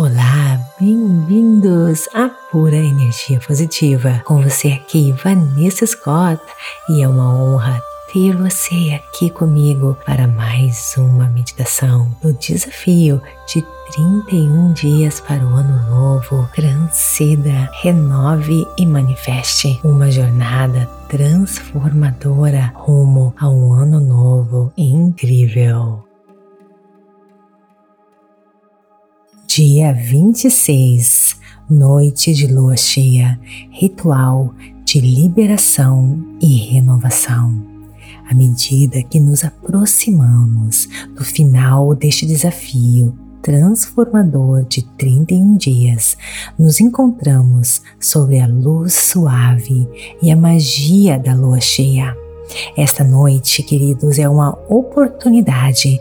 Olá, bem-vindos à Pura Energia Positiva. Com você aqui, Vanessa Scott, e é uma honra ter você aqui comigo para mais uma meditação no desafio de 31 dias para o ano novo. Transcenda, renove e manifeste uma jornada transformadora rumo a um ano novo incrível. Dia 26, noite de lua cheia, ritual de liberação e renovação à medida que nos aproximamos do final deste desafio transformador de 31 dias, nos encontramos sobre a luz suave e a magia da lua cheia. Esta noite, queridos, é uma oportunidade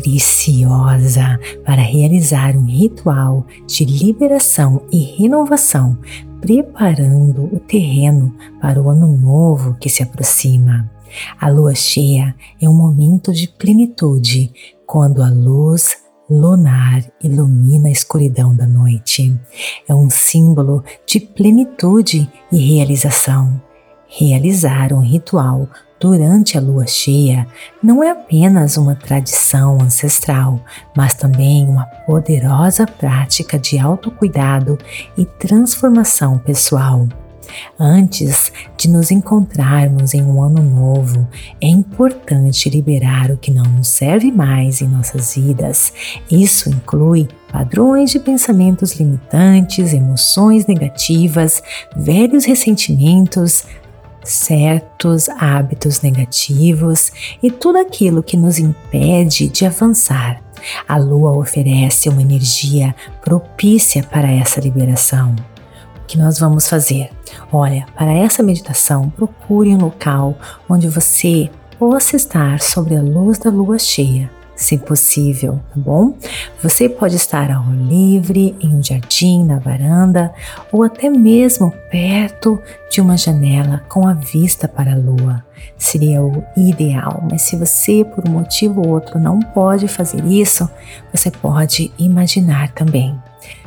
preciosa para realizar um ritual de liberação e renovação, preparando o terreno para o ano novo que se aproxima. A lua cheia é um momento de plenitude quando a luz lunar ilumina a escuridão da noite. É um símbolo de plenitude e realização. Realizar um ritual durante a lua cheia não é apenas uma tradição ancestral, mas também uma poderosa prática de autocuidado e transformação pessoal. Antes de nos encontrarmos em um ano novo, é importante liberar o que não nos serve mais em nossas vidas. Isso inclui padrões de pensamentos limitantes, emoções negativas, velhos ressentimentos, certos hábitos negativos e tudo aquilo que nos impede de avançar. A lua oferece uma energia propícia para essa liberação que nós vamos fazer? Olha, para essa meditação, procure um local onde você possa estar sobre a luz da lua cheia, se possível, tá bom? Você pode estar ao livre, em um jardim, na varanda ou até mesmo perto de uma janela com a vista para a lua. Seria o ideal, mas se você por um motivo ou outro não pode fazer isso, você pode imaginar também.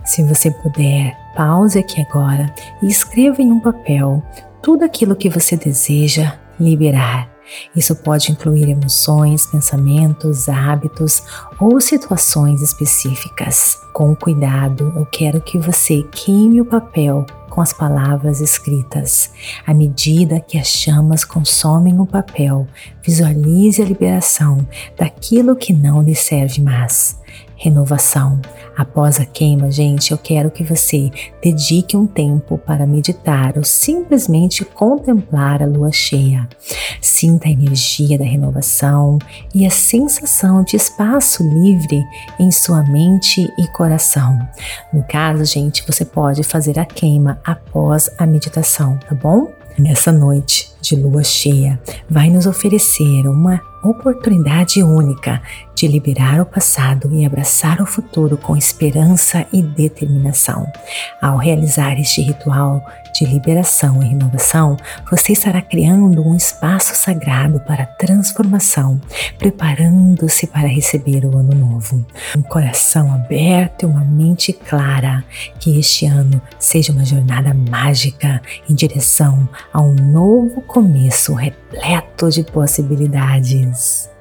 Se você puder, pause aqui agora e escreva em um papel tudo aquilo que você deseja liberar. Isso pode incluir emoções, pensamentos, hábitos ou situações específicas. Com cuidado, eu quero que você queime o papel com as palavras escritas. À medida que as chamas consomem o papel, visualize a liberação daquilo que não lhe serve mais renovação. Após a queima, gente, eu quero que você dedique um tempo para meditar ou simplesmente contemplar a lua cheia. Sinta a energia da renovação e a sensação de espaço livre em sua mente e coração. No caso, gente, você pode fazer a queima após a meditação, tá bom? Nessa noite de lua cheia, vai nos oferecer uma oportunidade única de liberar o passado e abraçar o futuro com esperança e determinação. Ao realizar este ritual de liberação e renovação, você estará criando um espaço sagrado para transformação, preparando-se para receber o ano novo. Um coração aberto e uma mente clara. Que este ano seja uma jornada mágica em direção a um novo começo repleto de possibilidades.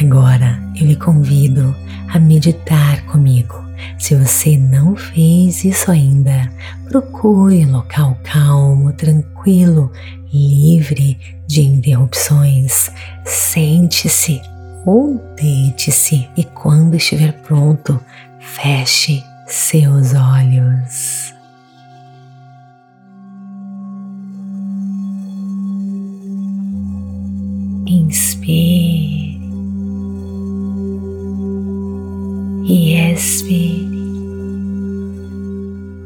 Agora eu lhe convido a meditar comigo. Se você não fez isso ainda, procure um local calmo, tranquilo, livre de interrupções. Sente-se ou deite-se e quando estiver pronto, feche seus olhos. Inspire. E expire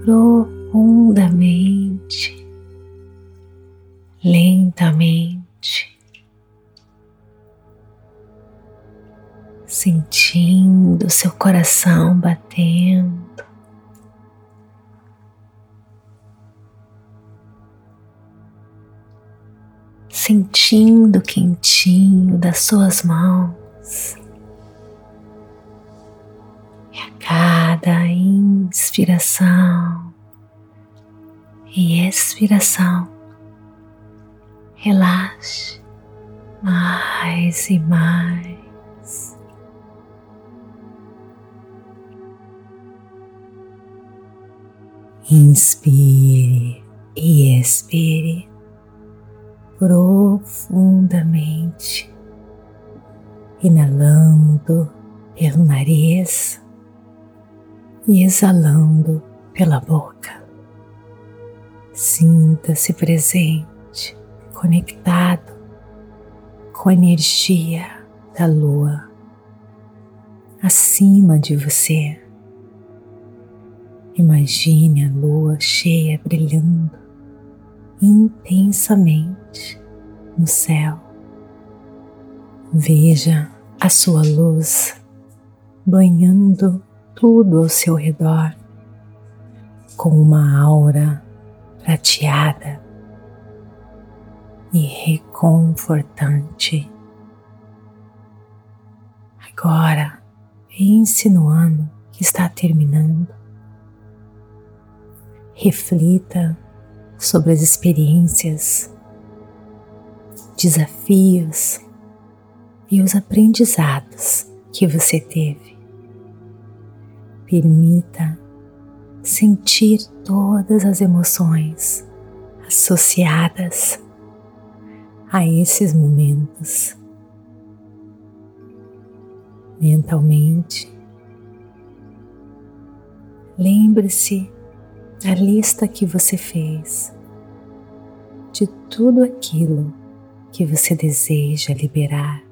profundamente, lentamente. sentindo seu coração batendo. Sentindo o quentinho das suas mãos. Cada inspiração e expiração, relaxe mais e mais. Inspire e expire profundamente, inalando pelo nariz e exalando pela boca. Sinta-se presente, conectado com a energia da lua acima de você. Imagine a lua cheia brilhando intensamente no céu. Veja a sua luz banhando tudo ao seu redor com uma aura prateada e reconfortante. Agora, pense no ano que está terminando. Reflita sobre as experiências, desafios e os aprendizados que você teve. Permita sentir todas as emoções associadas a esses momentos. Mentalmente, lembre-se da lista que você fez, de tudo aquilo que você deseja liberar.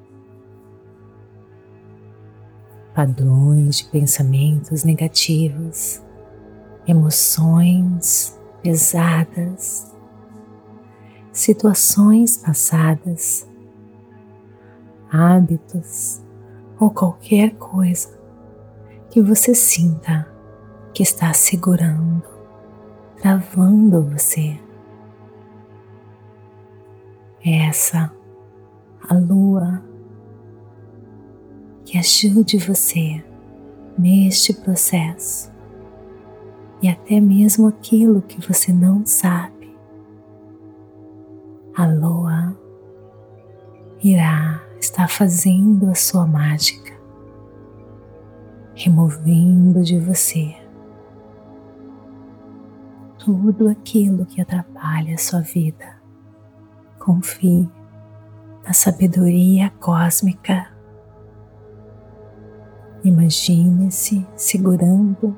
Padrões de pensamentos negativos, emoções pesadas, situações passadas, hábitos ou qualquer coisa que você sinta que está segurando, travando você. Essa a lua que ajude você neste processo e até mesmo aquilo que você não sabe a lua irá estar fazendo a sua mágica, removendo de você tudo aquilo que atrapalha a sua vida. Confie na sabedoria cósmica. Imagine-se segurando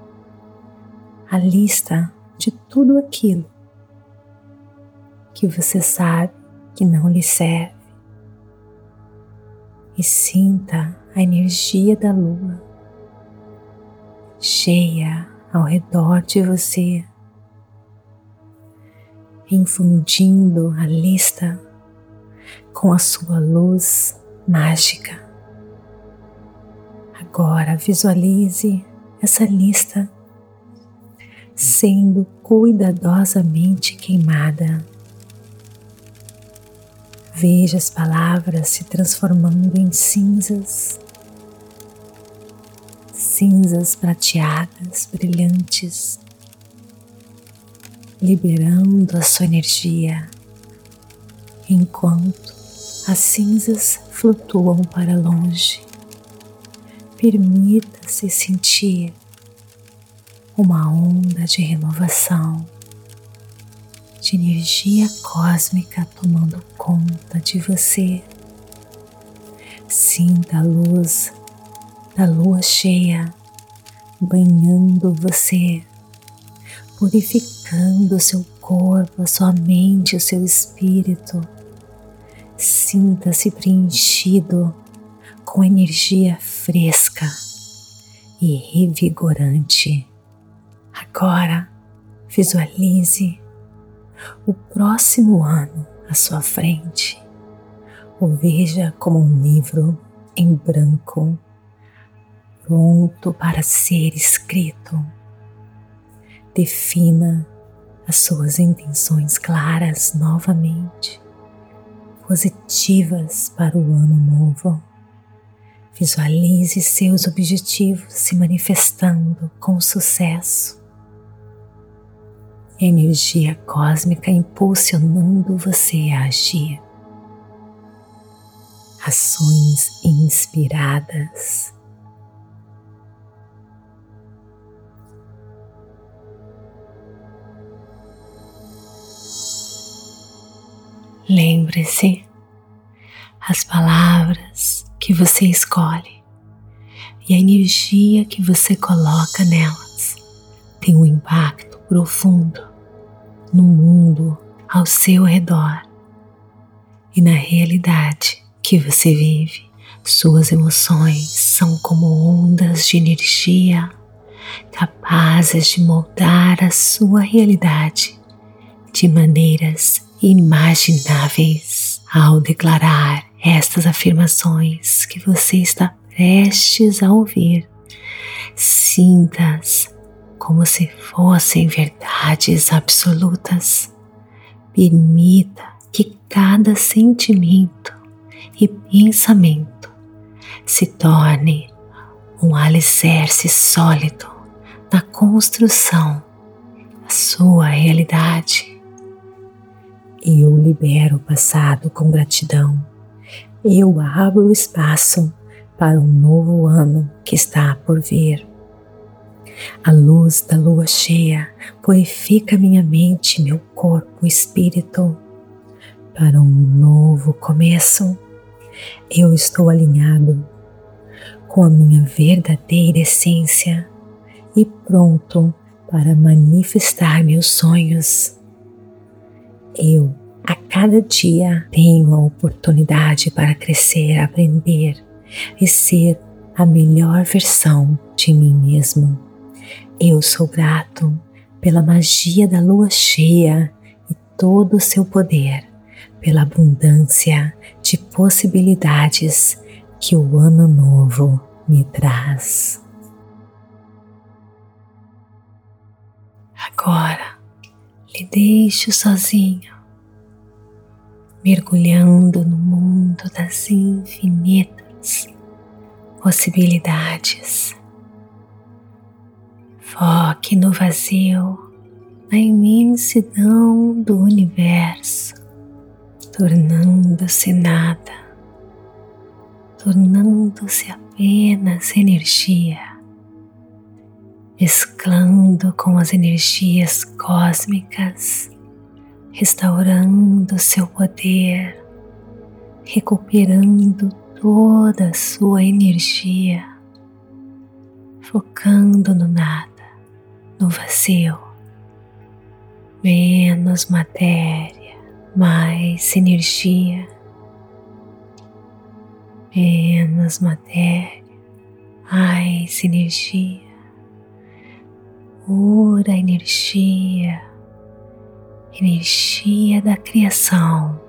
a lista de tudo aquilo que você sabe que não lhe serve e sinta a energia da lua cheia ao redor de você, infundindo a lista com a sua luz mágica. Agora visualize essa lista sendo cuidadosamente queimada Veja as palavras se transformando em cinzas, cinzas prateadas, brilhantes, liberando a sua energia, enquanto as cinzas flutuam para longe. Permita-se sentir uma onda de renovação de energia cósmica tomando conta de você. Sinta a luz da lua cheia banhando você, purificando seu corpo, a sua mente, o seu espírito. Sinta-se preenchido com energia fresca e revigorante. Agora, visualize o próximo ano à sua frente. O veja como um livro em branco, pronto para ser escrito. Defina as suas intenções claras novamente, positivas para o ano novo. Visualize seus objetivos se manifestando com sucesso. Energia cósmica impulsionando você a agir. Ações inspiradas Lembre-se, as palavras que você escolhe e a energia que você coloca nelas tem um impacto profundo no mundo ao seu redor e na realidade que você vive. Suas emoções são como ondas de energia capazes de moldar a sua realidade de maneiras imagináveis ao declarar estas afirmações que você está prestes a ouvir. Sintas como se fossem verdades absolutas. Permita que cada sentimento e pensamento se torne um alicerce sólido na construção da sua realidade. Eu libero o passado com gratidão. Eu abro espaço para um novo ano que está por vir. A luz da lua cheia purifica minha mente, meu corpo, espírito para um novo começo. Eu estou alinhado com a minha verdadeira essência e pronto para manifestar meus sonhos. Eu, a cada dia, tenho a oportunidade para crescer, aprender e ser a melhor versão de mim mesmo. Eu sou grato pela magia da lua cheia e todo o seu poder, pela abundância de possibilidades que o ano novo me traz. Agora, lhe deixo sozinho, mergulhando no mundo das infinitas possibilidades. Foque no vazio, na imensidão do universo, tornando-se nada, tornando-se apenas energia mesclando com as energias cósmicas, restaurando seu poder, recuperando toda a sua energia, focando no nada, no vazio, menos matéria, mais energia, menos matéria, mais energia. Pura energia, energia da criação,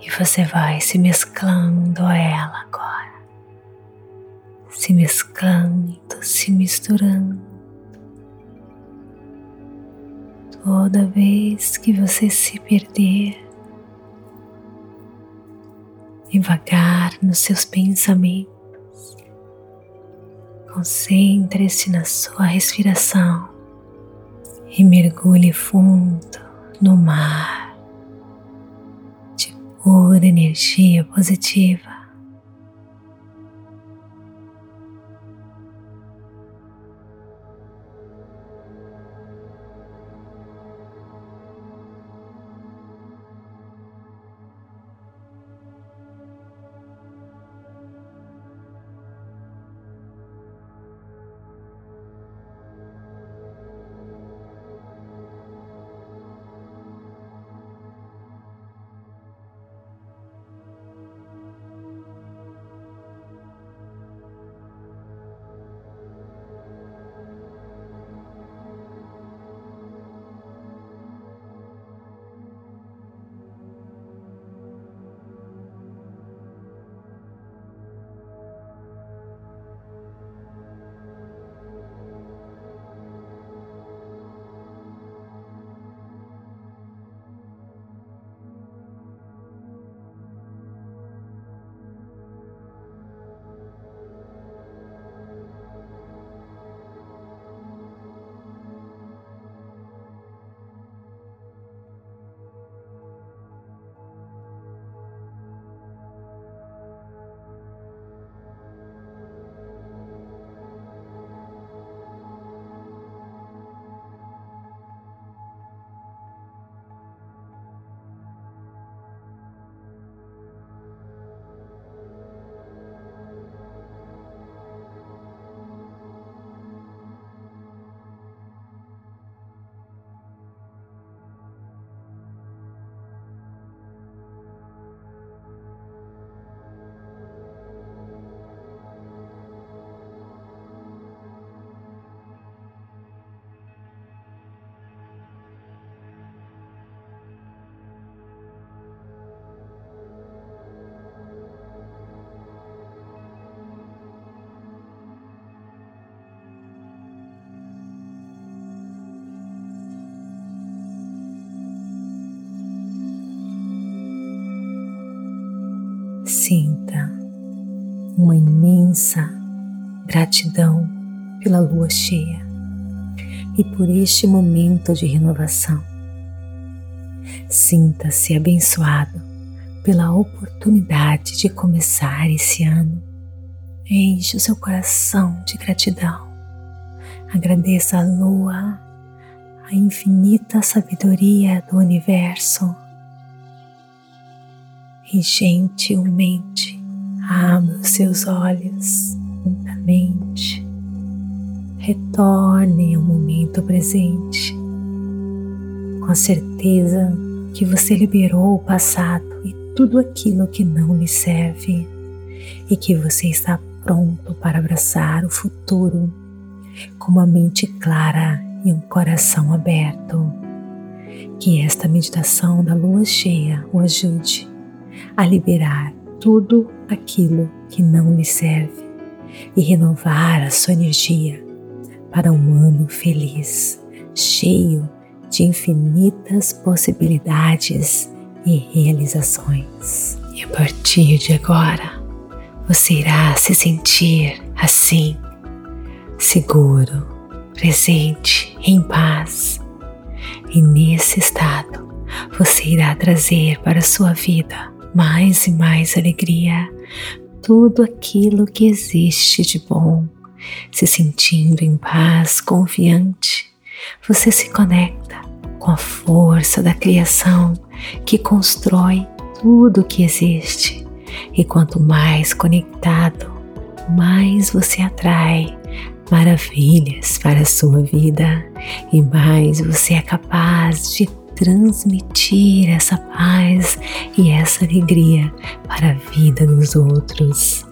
e você vai se mesclando a ela agora, se mesclando, se misturando. Toda vez que você se perder, devagar nos seus pensamentos, Concentre-se na sua respiração e mergulhe fundo no mar de pura energia positiva. Sinta uma imensa gratidão pela lua cheia e por este momento de renovação. Sinta-se abençoado pela oportunidade de começar esse ano. Enche o seu coração de gratidão. Agradeça a lua, a infinita sabedoria do universo e gentilmente abra os seus olhos lentamente. Retorne ao momento presente, com a certeza que você liberou o passado e tudo aquilo que não lhe serve e que você está pronto para abraçar o futuro com uma mente clara e um coração aberto. Que esta meditação da lua cheia o ajude a liberar tudo aquilo que não lhe serve e renovar a sua energia para um ano feliz, cheio de infinitas possibilidades e realizações. E a partir de agora, você irá se sentir assim, seguro, presente, em paz. E nesse estado, você irá trazer para a sua vida mais e mais alegria, tudo aquilo que existe de bom, se sentindo em paz, confiante, você se conecta com a força da criação que constrói tudo o que existe. E quanto mais conectado, mais você atrai maravilhas para a sua vida e mais você é capaz de transmitir essa paz e essa alegria para a vida dos outros.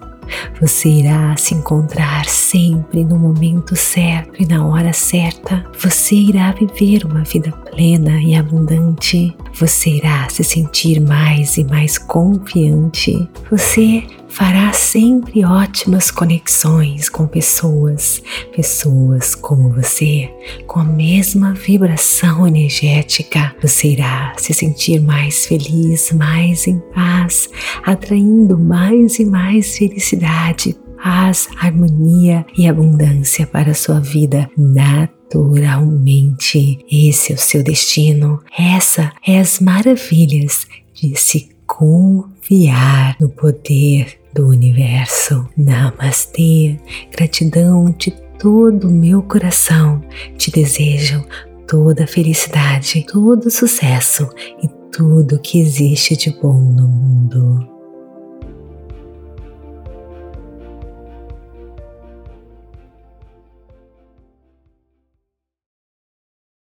Você irá se encontrar sempre no momento certo e na hora certa. Você irá viver uma vida plena e abundante. Você irá se sentir mais e mais confiante. Você fará sempre ótimas conexões com pessoas, pessoas como você, com a mesma vibração energética. Você irá se sentir mais feliz, mais em paz, atraindo mais e mais felicidade, paz, harmonia e abundância para a sua vida naturalmente. Esse é o seu destino. Essa é as maravilhas de se confiar no poder do universo. Namastê, gratidão de todo o meu coração. Te desejo toda felicidade, todo sucesso e tudo que existe de bom no mundo.